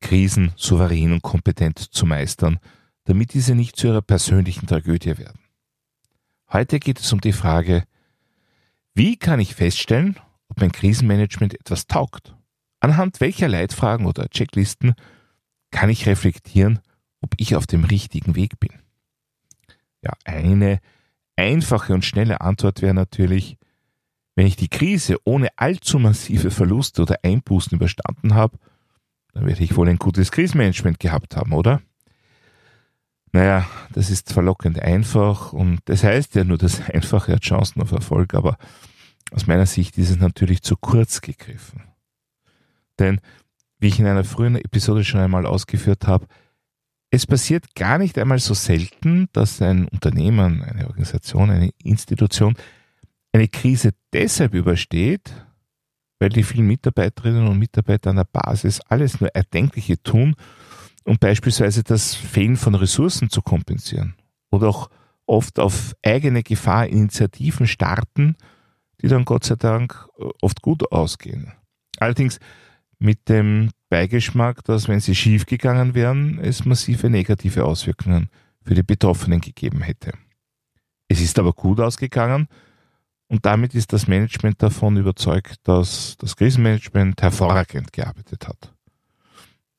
Krisen souverän und kompetent zu meistern, damit diese nicht zu ihrer persönlichen Tragödie werden. Heute geht es um die Frage, wie kann ich feststellen, ob mein Krisenmanagement etwas taugt? Anhand welcher Leitfragen oder Checklisten kann ich reflektieren, ob ich auf dem richtigen Weg bin? Ja, eine einfache und schnelle Antwort wäre natürlich, wenn ich die Krise ohne allzu massive Verluste oder Einbußen überstanden habe, dann werde ich wohl ein gutes Krisenmanagement gehabt haben, oder? Naja, das ist verlockend einfach und das heißt ja nur, das Einfache hat Chancen auf Erfolg, aber aus meiner Sicht ist es natürlich zu kurz gegriffen. Denn, wie ich in einer früheren Episode schon einmal ausgeführt habe, es passiert gar nicht einmal so selten, dass ein Unternehmen, eine Organisation, eine Institution eine Krise deshalb übersteht, weil die vielen Mitarbeiterinnen und Mitarbeiter an der Basis alles nur Erdenkliche tun, um beispielsweise das Fehlen von Ressourcen zu kompensieren. Oder auch oft auf eigene Gefahr Initiativen starten, die dann Gott sei Dank oft gut ausgehen. Allerdings mit dem Beigeschmack, dass wenn sie schiefgegangen wären, es massive negative Auswirkungen für die Betroffenen gegeben hätte. Es ist aber gut ausgegangen, und damit ist das Management davon überzeugt, dass das Krisenmanagement hervorragend gearbeitet hat.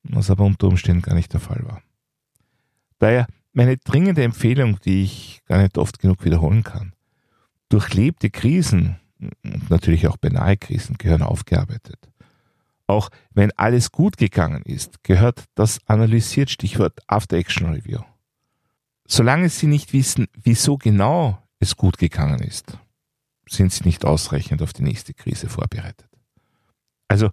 Was aber unter Umständen gar nicht der Fall war. Daher meine dringende Empfehlung, die ich gar nicht oft genug wiederholen kann. Durchlebte Krisen und natürlich auch beinahe Krisen gehören aufgearbeitet. Auch wenn alles gut gegangen ist, gehört das analysiert Stichwort After Action Review. Solange Sie nicht wissen, wieso genau es gut gegangen ist, sind sie nicht ausreichend auf die nächste Krise vorbereitet. Also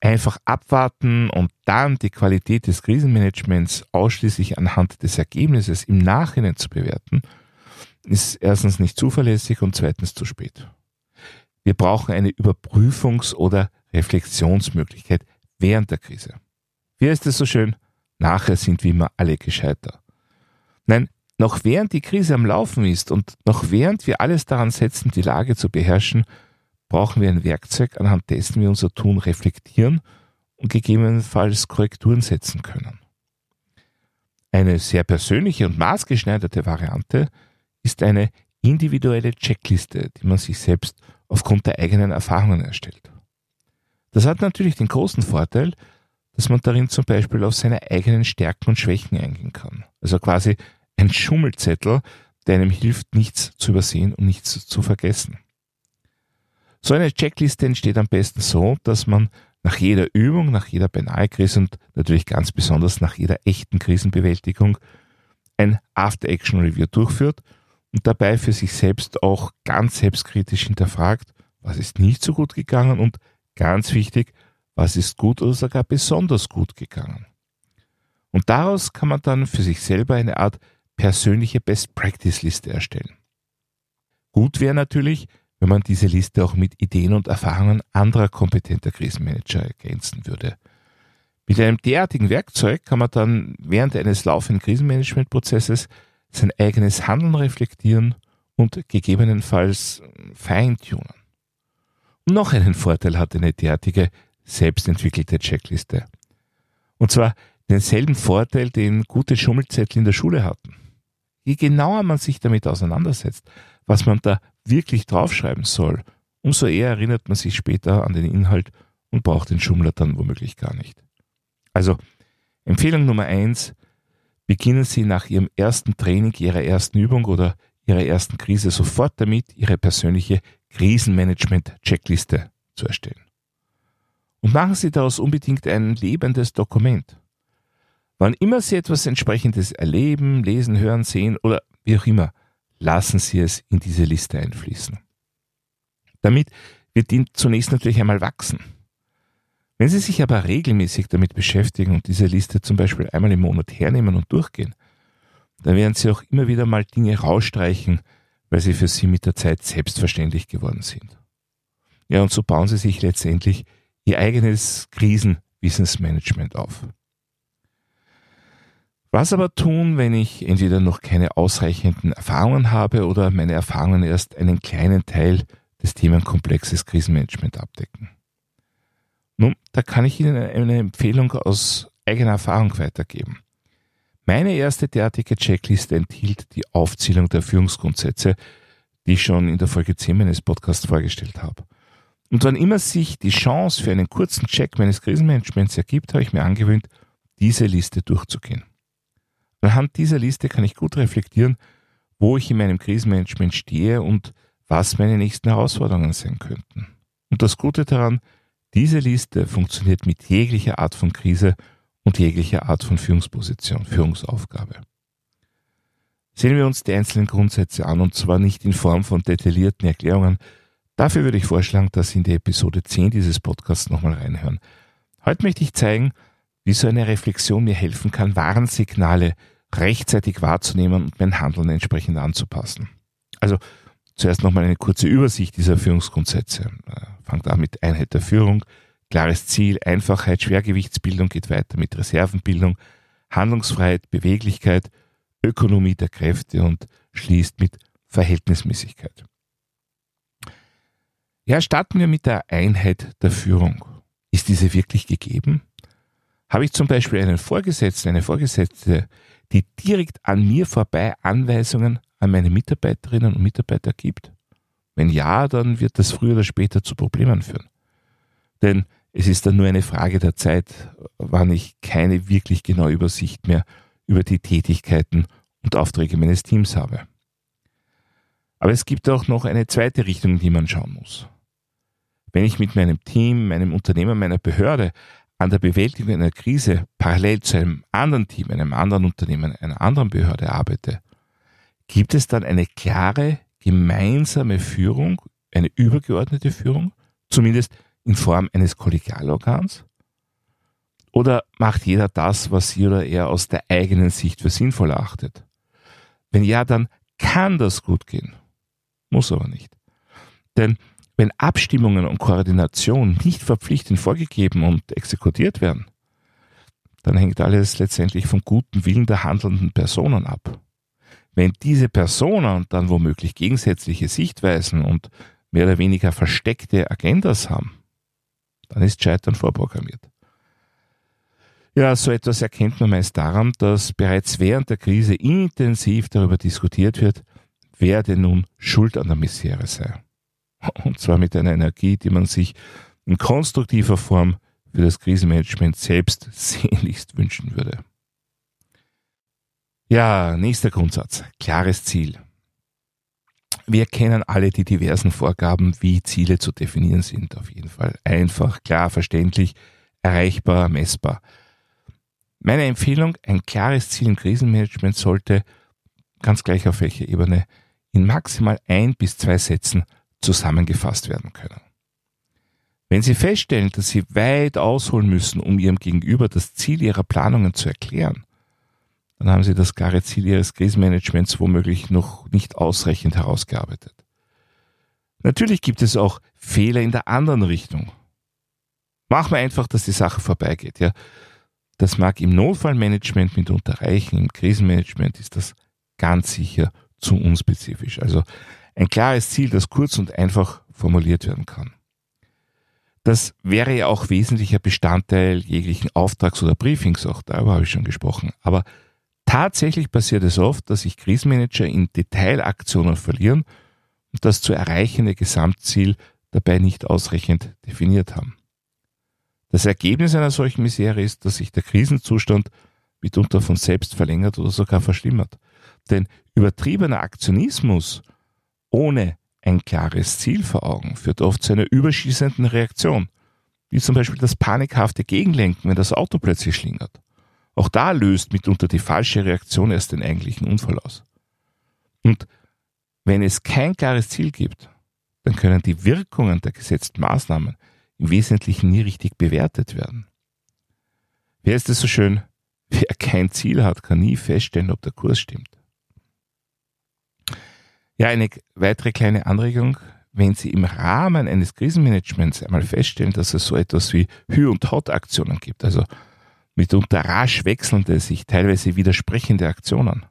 einfach abwarten und dann die Qualität des Krisenmanagements ausschließlich anhand des Ergebnisses im Nachhinein zu bewerten, ist erstens nicht zuverlässig und zweitens zu spät. Wir brauchen eine Überprüfungs- oder Reflexionsmöglichkeit während der Krise. Wie ist es so schön? Nachher sind wie immer alle gescheiter. Nein, noch während die Krise am Laufen ist und noch während wir alles daran setzen, die Lage zu beherrschen, brauchen wir ein Werkzeug, anhand dessen wir unser Tun reflektieren und gegebenenfalls Korrekturen setzen können. Eine sehr persönliche und maßgeschneiderte Variante ist eine individuelle Checkliste, die man sich selbst aufgrund der eigenen Erfahrungen erstellt. Das hat natürlich den großen Vorteil, dass man darin zum Beispiel auf seine eigenen Stärken und Schwächen eingehen kann. Also quasi ein Schummelzettel, der einem hilft, nichts zu übersehen und nichts zu vergessen. So eine Checkliste entsteht am besten so, dass man nach jeder Übung, nach jeder Beinahe-Krise und natürlich ganz besonders nach jeder echten Krisenbewältigung ein After-Action-Review durchführt und dabei für sich selbst auch ganz selbstkritisch hinterfragt, was ist nicht so gut gegangen und ganz wichtig, was ist gut oder sogar besonders gut gegangen. Und daraus kann man dann für sich selber eine Art persönliche Best-Practice-Liste erstellen. Gut wäre natürlich, wenn man diese Liste auch mit Ideen und Erfahrungen anderer kompetenter Krisenmanager ergänzen würde. Mit einem derartigen Werkzeug kann man dann während eines laufenden Krisenmanagementprozesses sein eigenes Handeln reflektieren und gegebenenfalls feintunen. Und noch einen Vorteil hat eine derartige selbstentwickelte Checkliste. Und zwar denselben Vorteil, den gute Schummelzettel in der Schule hatten. Je genauer man sich damit auseinandersetzt, was man da wirklich draufschreiben soll, umso eher erinnert man sich später an den Inhalt und braucht den Schummler dann womöglich gar nicht. Also, Empfehlung Nummer eins, beginnen Sie nach Ihrem ersten Training, Ihrer ersten Übung oder Ihrer ersten Krise sofort damit, Ihre persönliche Krisenmanagement-Checkliste zu erstellen. Und machen Sie daraus unbedingt ein lebendes Dokument. Wann immer Sie etwas entsprechendes erleben, lesen, hören, sehen oder wie auch immer, lassen Sie es in diese Liste einfließen. Damit wird die zunächst natürlich einmal wachsen. Wenn Sie sich aber regelmäßig damit beschäftigen und diese Liste zum Beispiel einmal im Monat hernehmen und durchgehen, dann werden Sie auch immer wieder mal Dinge rausstreichen, weil sie für Sie mit der Zeit selbstverständlich geworden sind. Ja, und so bauen Sie sich letztendlich Ihr eigenes Krisenwissensmanagement auf. Was aber tun, wenn ich entweder noch keine ausreichenden Erfahrungen habe oder meine Erfahrungen erst einen kleinen Teil des Themenkomplexes Krisenmanagement abdecken? Nun, da kann ich Ihnen eine Empfehlung aus eigener Erfahrung weitergeben. Meine erste derartige Checkliste enthielt die Aufzählung der Führungsgrundsätze, die ich schon in der Folge 10 meines Podcasts vorgestellt habe. Und wann immer sich die Chance für einen kurzen Check meines Krisenmanagements ergibt, habe ich mir angewöhnt, diese Liste durchzugehen. Anhand dieser Liste kann ich gut reflektieren, wo ich in meinem Krisenmanagement stehe und was meine nächsten Herausforderungen sein könnten. Und das Gute daran, diese Liste funktioniert mit jeglicher Art von Krise und jeglicher Art von Führungsposition, Führungsaufgabe. Sehen wir uns die einzelnen Grundsätze an und zwar nicht in Form von detaillierten Erklärungen. Dafür würde ich vorschlagen, dass Sie in die Episode 10 dieses Podcasts nochmal reinhören. Heute möchte ich zeigen, wie so eine Reflexion mir helfen kann, Warnsignale rechtzeitig wahrzunehmen und mein Handeln entsprechend anzupassen. Also zuerst nochmal eine kurze Übersicht dieser Führungsgrundsätze. Äh, fangt an mit Einheit der Führung, klares Ziel, Einfachheit, Schwergewichtsbildung geht weiter mit Reservenbildung, Handlungsfreiheit, Beweglichkeit, Ökonomie der Kräfte und schließt mit Verhältnismäßigkeit. Ja, starten wir mit der Einheit der Führung. Ist diese wirklich gegeben? Habe ich zum Beispiel einen Vorgesetzten, eine Vorgesetzte, die direkt an mir vorbei Anweisungen an meine Mitarbeiterinnen und Mitarbeiter gibt? Wenn ja, dann wird das früher oder später zu Problemen führen. Denn es ist dann nur eine Frage der Zeit, wann ich keine wirklich genaue Übersicht mehr über die Tätigkeiten und Aufträge meines Teams habe. Aber es gibt auch noch eine zweite Richtung, die man schauen muss. Wenn ich mit meinem Team, meinem Unternehmen, meiner Behörde an der Bewältigung einer Krise parallel zu einem anderen Team, einem anderen Unternehmen, einer anderen Behörde arbeite, gibt es dann eine klare gemeinsame Führung, eine übergeordnete Führung, zumindest in Form eines Kollegialorgans? Oder macht jeder das, was sie oder er aus der eigenen Sicht für sinnvoll achtet? Wenn ja, dann kann das gut gehen. Muss aber nicht. Denn wenn Abstimmungen und Koordination nicht verpflichtend vorgegeben und exekutiert werden, dann hängt alles letztendlich vom guten Willen der handelnden Personen ab. Wenn diese Personen dann womöglich gegensätzliche Sichtweisen und mehr oder weniger versteckte Agendas haben, dann ist Scheitern vorprogrammiert. Ja, so etwas erkennt man meist daran, dass bereits während der Krise intensiv darüber diskutiert wird, wer denn nun schuld an der Misere sei. Und zwar mit einer Energie, die man sich in konstruktiver Form für das Krisenmanagement selbst sehnlichst wünschen würde. Ja, nächster Grundsatz. Klares Ziel. Wir kennen alle die diversen Vorgaben, wie Ziele zu definieren sind. Auf jeden Fall einfach, klar, verständlich, erreichbar, messbar. Meine Empfehlung, ein klares Ziel im Krisenmanagement sollte, ganz gleich auf welcher Ebene, in maximal ein bis zwei Sätzen zusammengefasst werden können. Wenn Sie feststellen, dass Sie weit ausholen müssen, um Ihrem Gegenüber das Ziel Ihrer Planungen zu erklären, dann haben Sie das klare Ziel Ihres Krisenmanagements womöglich noch nicht ausreichend herausgearbeitet. Natürlich gibt es auch Fehler in der anderen Richtung. Machen wir einfach, dass die Sache vorbeigeht. Ja, das mag im Notfallmanagement mitunter reichen, im Krisenmanagement ist das ganz sicher zu unspezifisch. Also ein klares Ziel, das kurz und einfach formuliert werden kann. Das wäre ja auch wesentlicher Bestandteil jeglichen Auftrags- oder Briefings, auch darüber habe ich schon gesprochen. Aber tatsächlich passiert es oft, dass sich Krisenmanager in Detailaktionen verlieren und das zu erreichende Gesamtziel dabei nicht ausreichend definiert haben. Das Ergebnis einer solchen Misere ist, dass sich der Krisenzustand mitunter von selbst verlängert oder sogar verschlimmert. Denn übertriebener Aktionismus ohne ein klares Ziel vor Augen führt oft zu einer überschießenden Reaktion, wie zum Beispiel das panikhafte Gegenlenken, wenn das Auto plötzlich schlingert. Auch da löst mitunter die falsche Reaktion erst den eigentlichen Unfall aus. Und wenn es kein klares Ziel gibt, dann können die Wirkungen der gesetzten Maßnahmen im Wesentlichen nie richtig bewertet werden. Wer ist es so schön? Wer kein Ziel hat, kann nie feststellen, ob der Kurs stimmt. Ja, eine weitere kleine Anregung. Wenn Sie im Rahmen eines Krisenmanagements einmal feststellen, dass es so etwas wie Hü- und Hot-Aktionen gibt, also mitunter rasch wechselnde, sich teilweise widersprechende Aktionen,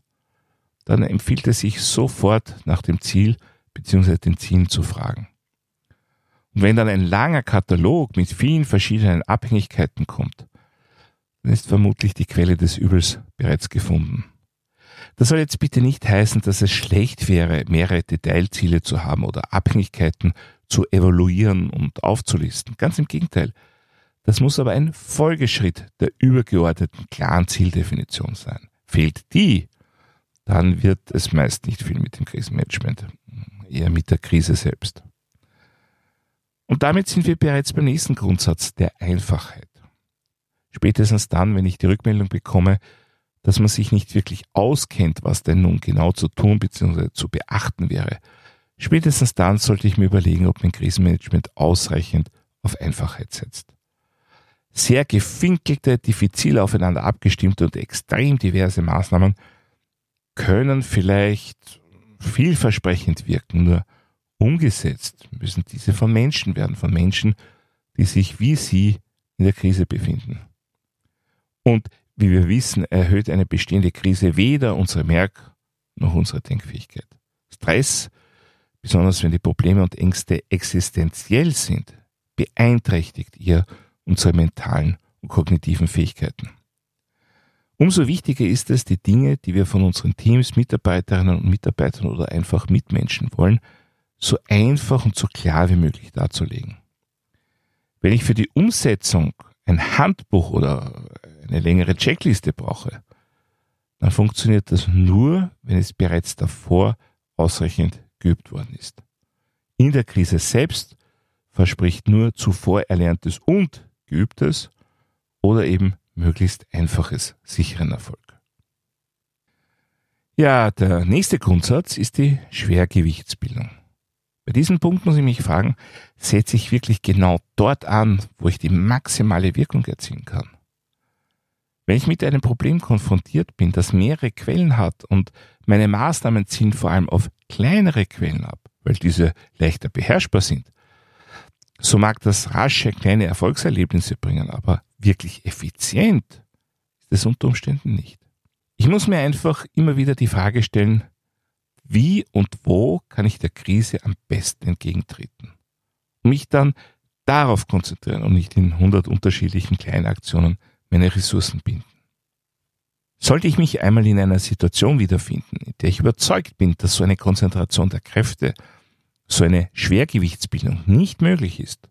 dann empfiehlt es sich sofort nach dem Ziel bzw. den Zielen zu fragen. Und wenn dann ein langer Katalog mit vielen verschiedenen Abhängigkeiten kommt, dann ist vermutlich die Quelle des Übels bereits gefunden. Das soll jetzt bitte nicht heißen, dass es schlecht wäre, mehrere Detailziele zu haben oder Abhängigkeiten zu evaluieren und aufzulisten. Ganz im Gegenteil. Das muss aber ein Folgeschritt der übergeordneten klaren Zieldefinition sein. Fehlt die, dann wird es meist nicht viel mit dem Krisenmanagement, eher mit der Krise selbst. Und damit sind wir bereits beim nächsten Grundsatz der Einfachheit. Spätestens dann, wenn ich die Rückmeldung bekomme, dass man sich nicht wirklich auskennt, was denn nun genau zu tun bzw. zu beachten wäre, spätestens dann sollte ich mir überlegen, ob mein Krisenmanagement ausreichend auf Einfachheit setzt. Sehr gefinkelte, diffizil aufeinander abgestimmte und extrem diverse Maßnahmen können vielleicht vielversprechend wirken, nur umgesetzt müssen diese von Menschen werden, von Menschen, die sich wie Sie in der Krise befinden. Und wie wir wissen, erhöht eine bestehende Krise weder unsere Merk- noch unsere Denkfähigkeit. Stress, besonders wenn die Probleme und Ängste existenziell sind, beeinträchtigt ihr unsere mentalen und kognitiven Fähigkeiten. Umso wichtiger ist es, die Dinge, die wir von unseren Teams, Mitarbeiterinnen und Mitarbeitern oder einfach Mitmenschen wollen, so einfach und so klar wie möglich darzulegen. Wenn ich für die Umsetzung ein Handbuch oder eine längere Checkliste brauche, dann funktioniert das nur, wenn es bereits davor ausreichend geübt worden ist. In der Krise selbst verspricht nur zuvor Erlerntes und Geübtes oder eben möglichst einfaches, sicheren Erfolg. Ja, der nächste Grundsatz ist die Schwergewichtsbildung. Bei diesem Punkt muss ich mich fragen, setze ich wirklich genau dort an, wo ich die maximale Wirkung erzielen kann? Wenn ich mit einem Problem konfrontiert bin, das mehrere Quellen hat und meine Maßnahmen zielen vor allem auf kleinere Quellen ab, weil diese leichter beherrschbar sind, so mag das rasche kleine Erfolgserlebnisse bringen, aber wirklich effizient ist es unter Umständen nicht. Ich muss mir einfach immer wieder die Frage stellen, wie und wo kann ich der Krise am besten entgegentreten? Mich dann darauf konzentrieren und nicht in hundert unterschiedlichen Kleinaktionen meine Ressourcen binden. Sollte ich mich einmal in einer Situation wiederfinden, in der ich überzeugt bin, dass so eine Konzentration der Kräfte, so eine Schwergewichtsbildung nicht möglich ist,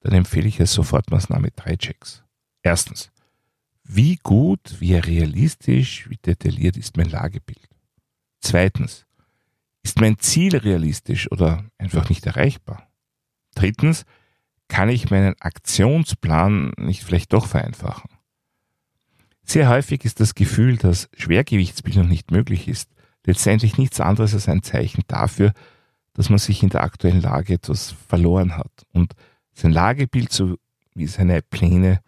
dann empfehle ich als Sofortmaßnahme drei Checks. Erstens, wie gut, wie realistisch, wie detailliert ist mein Lagebild? Zweitens, ist mein Ziel realistisch oder einfach nicht erreichbar? Drittens, kann ich meinen Aktionsplan nicht vielleicht doch vereinfachen? Sehr häufig ist das Gefühl, dass Schwergewichtsbildung nicht möglich ist, letztendlich nichts anderes als ein Zeichen dafür, dass man sich in der aktuellen Lage etwas verloren hat und sein Lagebild sowie seine Pläne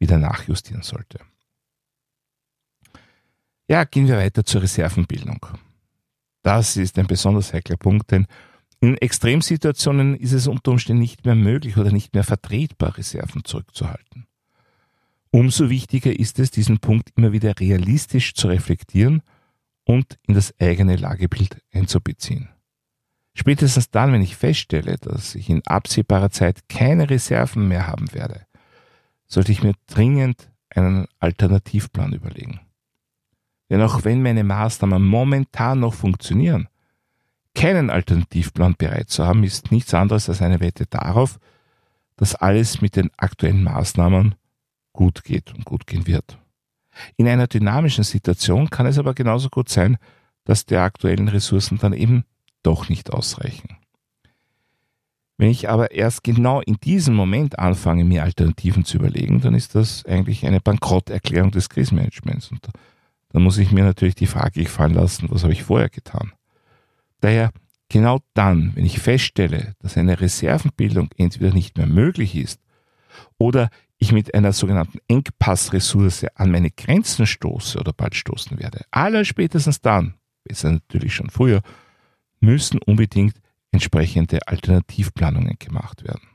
wieder nachjustieren sollte. Ja, gehen wir weiter zur Reservenbildung. Das ist ein besonders heikler Punkt, denn in Extremsituationen ist es unter Umständen nicht mehr möglich oder nicht mehr vertretbar, Reserven zurückzuhalten. Umso wichtiger ist es, diesen Punkt immer wieder realistisch zu reflektieren und in das eigene Lagebild einzubeziehen. Spätestens dann, wenn ich feststelle, dass ich in absehbarer Zeit keine Reserven mehr haben werde, sollte ich mir dringend einen Alternativplan überlegen. Denn auch wenn meine Maßnahmen momentan noch funktionieren, keinen Alternativplan bereit zu haben, ist nichts anderes als eine Wette darauf, dass alles mit den aktuellen Maßnahmen gut geht und gut gehen wird. In einer dynamischen Situation kann es aber genauso gut sein, dass die aktuellen Ressourcen dann eben doch nicht ausreichen. Wenn ich aber erst genau in diesem Moment anfange, mir Alternativen zu überlegen, dann ist das eigentlich eine Bankrotterklärung des Krisenmanagements. Und dann muss ich mir natürlich die Frage gefallen lassen, was habe ich vorher getan? Daher genau dann, wenn ich feststelle, dass eine Reservenbildung entweder nicht mehr möglich ist oder ich mit einer sogenannten Engpassressource an meine Grenzen stoße oder bald stoßen werde, aller spätestens dann, besser natürlich schon früher, müssen unbedingt entsprechende Alternativplanungen gemacht werden.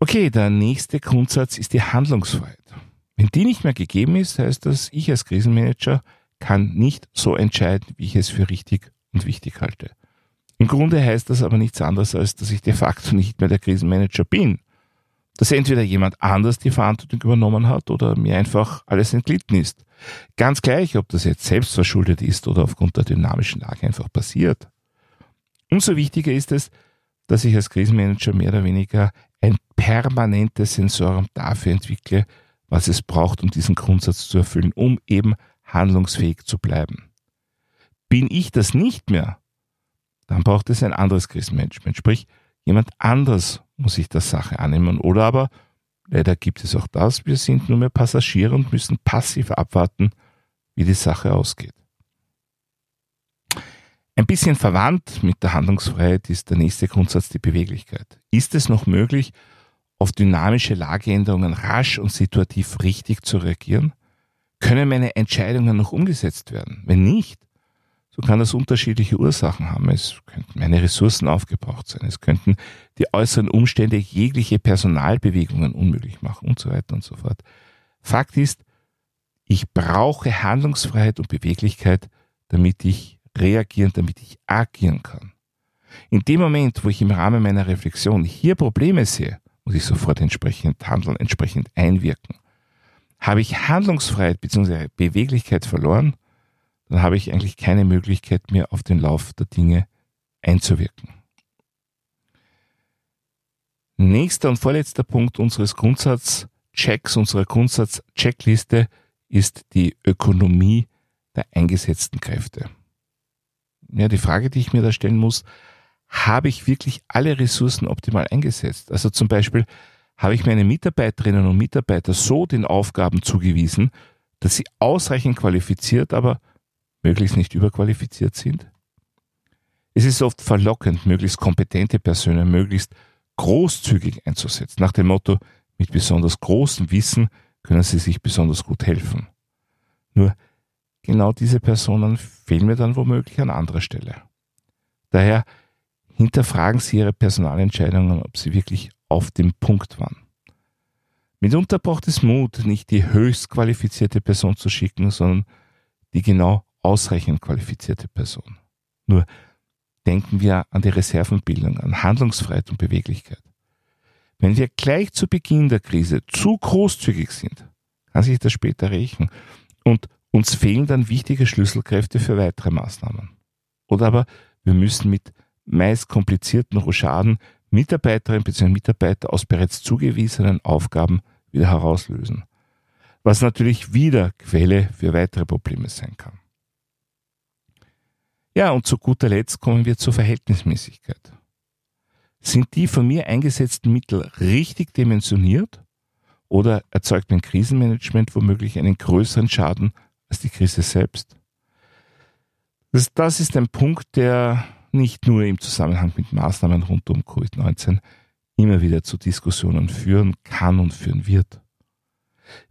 Okay, der nächste Grundsatz ist die Handlungsfreiheit. Wenn die nicht mehr gegeben ist, heißt das, ich als Krisenmanager kann nicht so entscheiden, wie ich es für richtig und wichtig halte. Im Grunde heißt das aber nichts anderes, als dass ich de facto nicht mehr der Krisenmanager bin. Dass entweder jemand anders die Verantwortung übernommen hat oder mir einfach alles entglitten ist. Ganz gleich, ob das jetzt selbst verschuldet ist oder aufgrund der dynamischen Lage einfach passiert. Umso wichtiger ist es, dass ich als Krisenmanager mehr oder weniger ein permanentes Sensorium dafür entwickle, was es braucht, um diesen Grundsatz zu erfüllen, um eben handlungsfähig zu bleiben. Bin ich das nicht mehr, dann braucht es ein anderes Krisenmanagement, sprich jemand anders muss sich der Sache annehmen. Oder aber, leider gibt es auch das, wir sind nur mehr Passagiere und müssen passiv abwarten, wie die Sache ausgeht. Ein bisschen verwandt mit der Handlungsfreiheit ist der nächste Grundsatz die Beweglichkeit. Ist es noch möglich, auf dynamische Lageänderungen rasch und situativ richtig zu reagieren? Können meine Entscheidungen noch umgesetzt werden? Wenn nicht, so kann das unterschiedliche Ursachen haben. Es könnten meine Ressourcen aufgebraucht sein. Es könnten die äußeren Umstände jegliche Personalbewegungen unmöglich machen und so weiter und so fort. Fakt ist, ich brauche Handlungsfreiheit und Beweglichkeit, damit ich reagieren, damit ich agieren kann. In dem Moment, wo ich im Rahmen meiner Reflexion hier Probleme sehe, muss ich sofort entsprechend handeln, entsprechend einwirken. Habe ich Handlungsfreiheit bzw. Beweglichkeit verloren, dann habe ich eigentlich keine Möglichkeit mehr auf den Lauf der Dinge einzuwirken. Nächster und vorletzter Punkt unseres Grundsatzchecks, unserer Grundsatzcheckliste ist die Ökonomie der eingesetzten Kräfte. Ja, die Frage, die ich mir da stellen muss, habe ich wirklich alle Ressourcen optimal eingesetzt? Also zum Beispiel, habe ich meine Mitarbeiterinnen und Mitarbeiter so den Aufgaben zugewiesen, dass sie ausreichend qualifiziert, aber möglichst nicht überqualifiziert sind? Es ist oft verlockend, möglichst kompetente Personen möglichst großzügig einzusetzen, nach dem Motto, mit besonders großem Wissen können sie sich besonders gut helfen. Nur genau diese Personen fehlen mir dann womöglich an anderer Stelle. Daher hinterfragen Sie Ihre Personalentscheidungen, ob sie wirklich auf dem Punkt waren. Mitunter braucht es Mut, nicht die höchst qualifizierte Person zu schicken, sondern die genau ausreichend qualifizierte Person. Nur denken wir an die Reservenbildung, an Handlungsfreiheit und Beweglichkeit. Wenn wir gleich zu Beginn der Krise zu großzügig sind, kann sich das später rächen und uns fehlen dann wichtige Schlüsselkräfte für weitere Maßnahmen. Oder aber wir müssen mit meist komplizierten Rochaden Mitarbeiterinnen bzw. Mitarbeiter aus bereits zugewiesenen Aufgaben wieder herauslösen. Was natürlich wieder Quelle für weitere Probleme sein kann. Ja, und zu guter Letzt kommen wir zur Verhältnismäßigkeit. Sind die von mir eingesetzten Mittel richtig dimensioniert oder erzeugt mein Krisenmanagement womöglich einen größeren Schaden als die Krise selbst? Das, das ist ein Punkt, der nicht nur im Zusammenhang mit Maßnahmen rund um Covid-19 immer wieder zu Diskussionen führen kann und führen wird.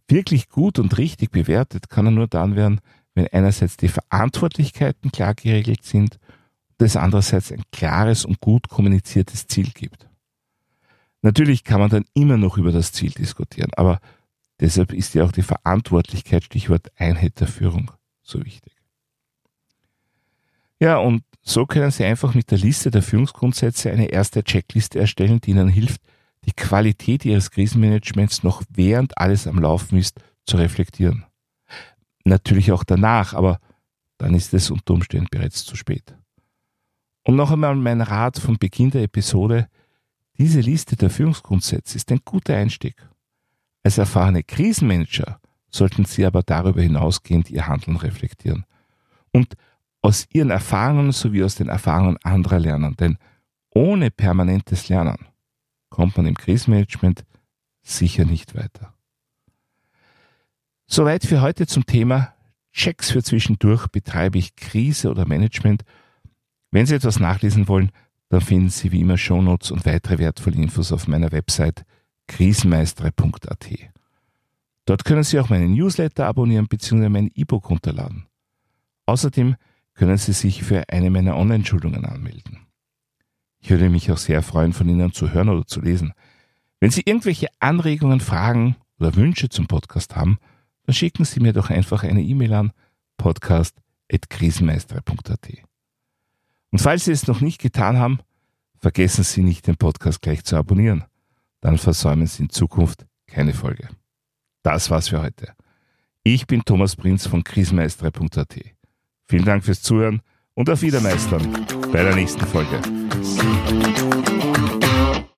Wirklich gut und richtig bewertet kann er nur dann werden, wenn einerseits die Verantwortlichkeiten klar geregelt sind und es andererseits ein klares und gut kommuniziertes Ziel gibt. Natürlich kann man dann immer noch über das Ziel diskutieren, aber deshalb ist ja auch die Verantwortlichkeit, Stichwort Einheit der Führung, so wichtig. Ja, und so können Sie einfach mit der Liste der Führungsgrundsätze eine erste Checkliste erstellen, die Ihnen hilft, die Qualität Ihres Krisenmanagements noch während alles am Laufen ist, zu reflektieren natürlich auch danach, aber dann ist es unter Umständen bereits zu spät. Und noch einmal mein Rat vom Beginn der Episode, diese Liste der Führungsgrundsätze ist ein guter Einstieg. Als erfahrene Krisenmanager sollten Sie aber darüber hinausgehend Ihr Handeln reflektieren und aus Ihren Erfahrungen sowie aus den Erfahrungen anderer lernen, denn ohne permanentes Lernen kommt man im Krisenmanagement sicher nicht weiter. Soweit für heute zum Thema Checks für zwischendurch betreibe ich Krise oder Management. Wenn Sie etwas nachlesen wollen, dann finden Sie wie immer Shownotes und weitere wertvolle Infos auf meiner Website krisenmeistere.at. Dort können Sie auch meinen Newsletter abonnieren bzw. mein E-Book runterladen. Außerdem können Sie sich für eine meiner Online-Schulungen anmelden. Ich würde mich auch sehr freuen, von Ihnen zu hören oder zu lesen. Wenn Sie irgendwelche Anregungen, Fragen oder Wünsche zum Podcast haben, dann schicken Sie mir doch einfach eine E-Mail an podcast.krisenmeistere.at. Und falls Sie es noch nicht getan haben, vergessen Sie nicht, den Podcast gleich zu abonnieren. Dann versäumen Sie in Zukunft keine Folge. Das war's für heute. Ich bin Thomas Prinz von krisenmeistere.at. Vielen Dank fürs Zuhören und auf Wiedermeistern bei der nächsten Folge.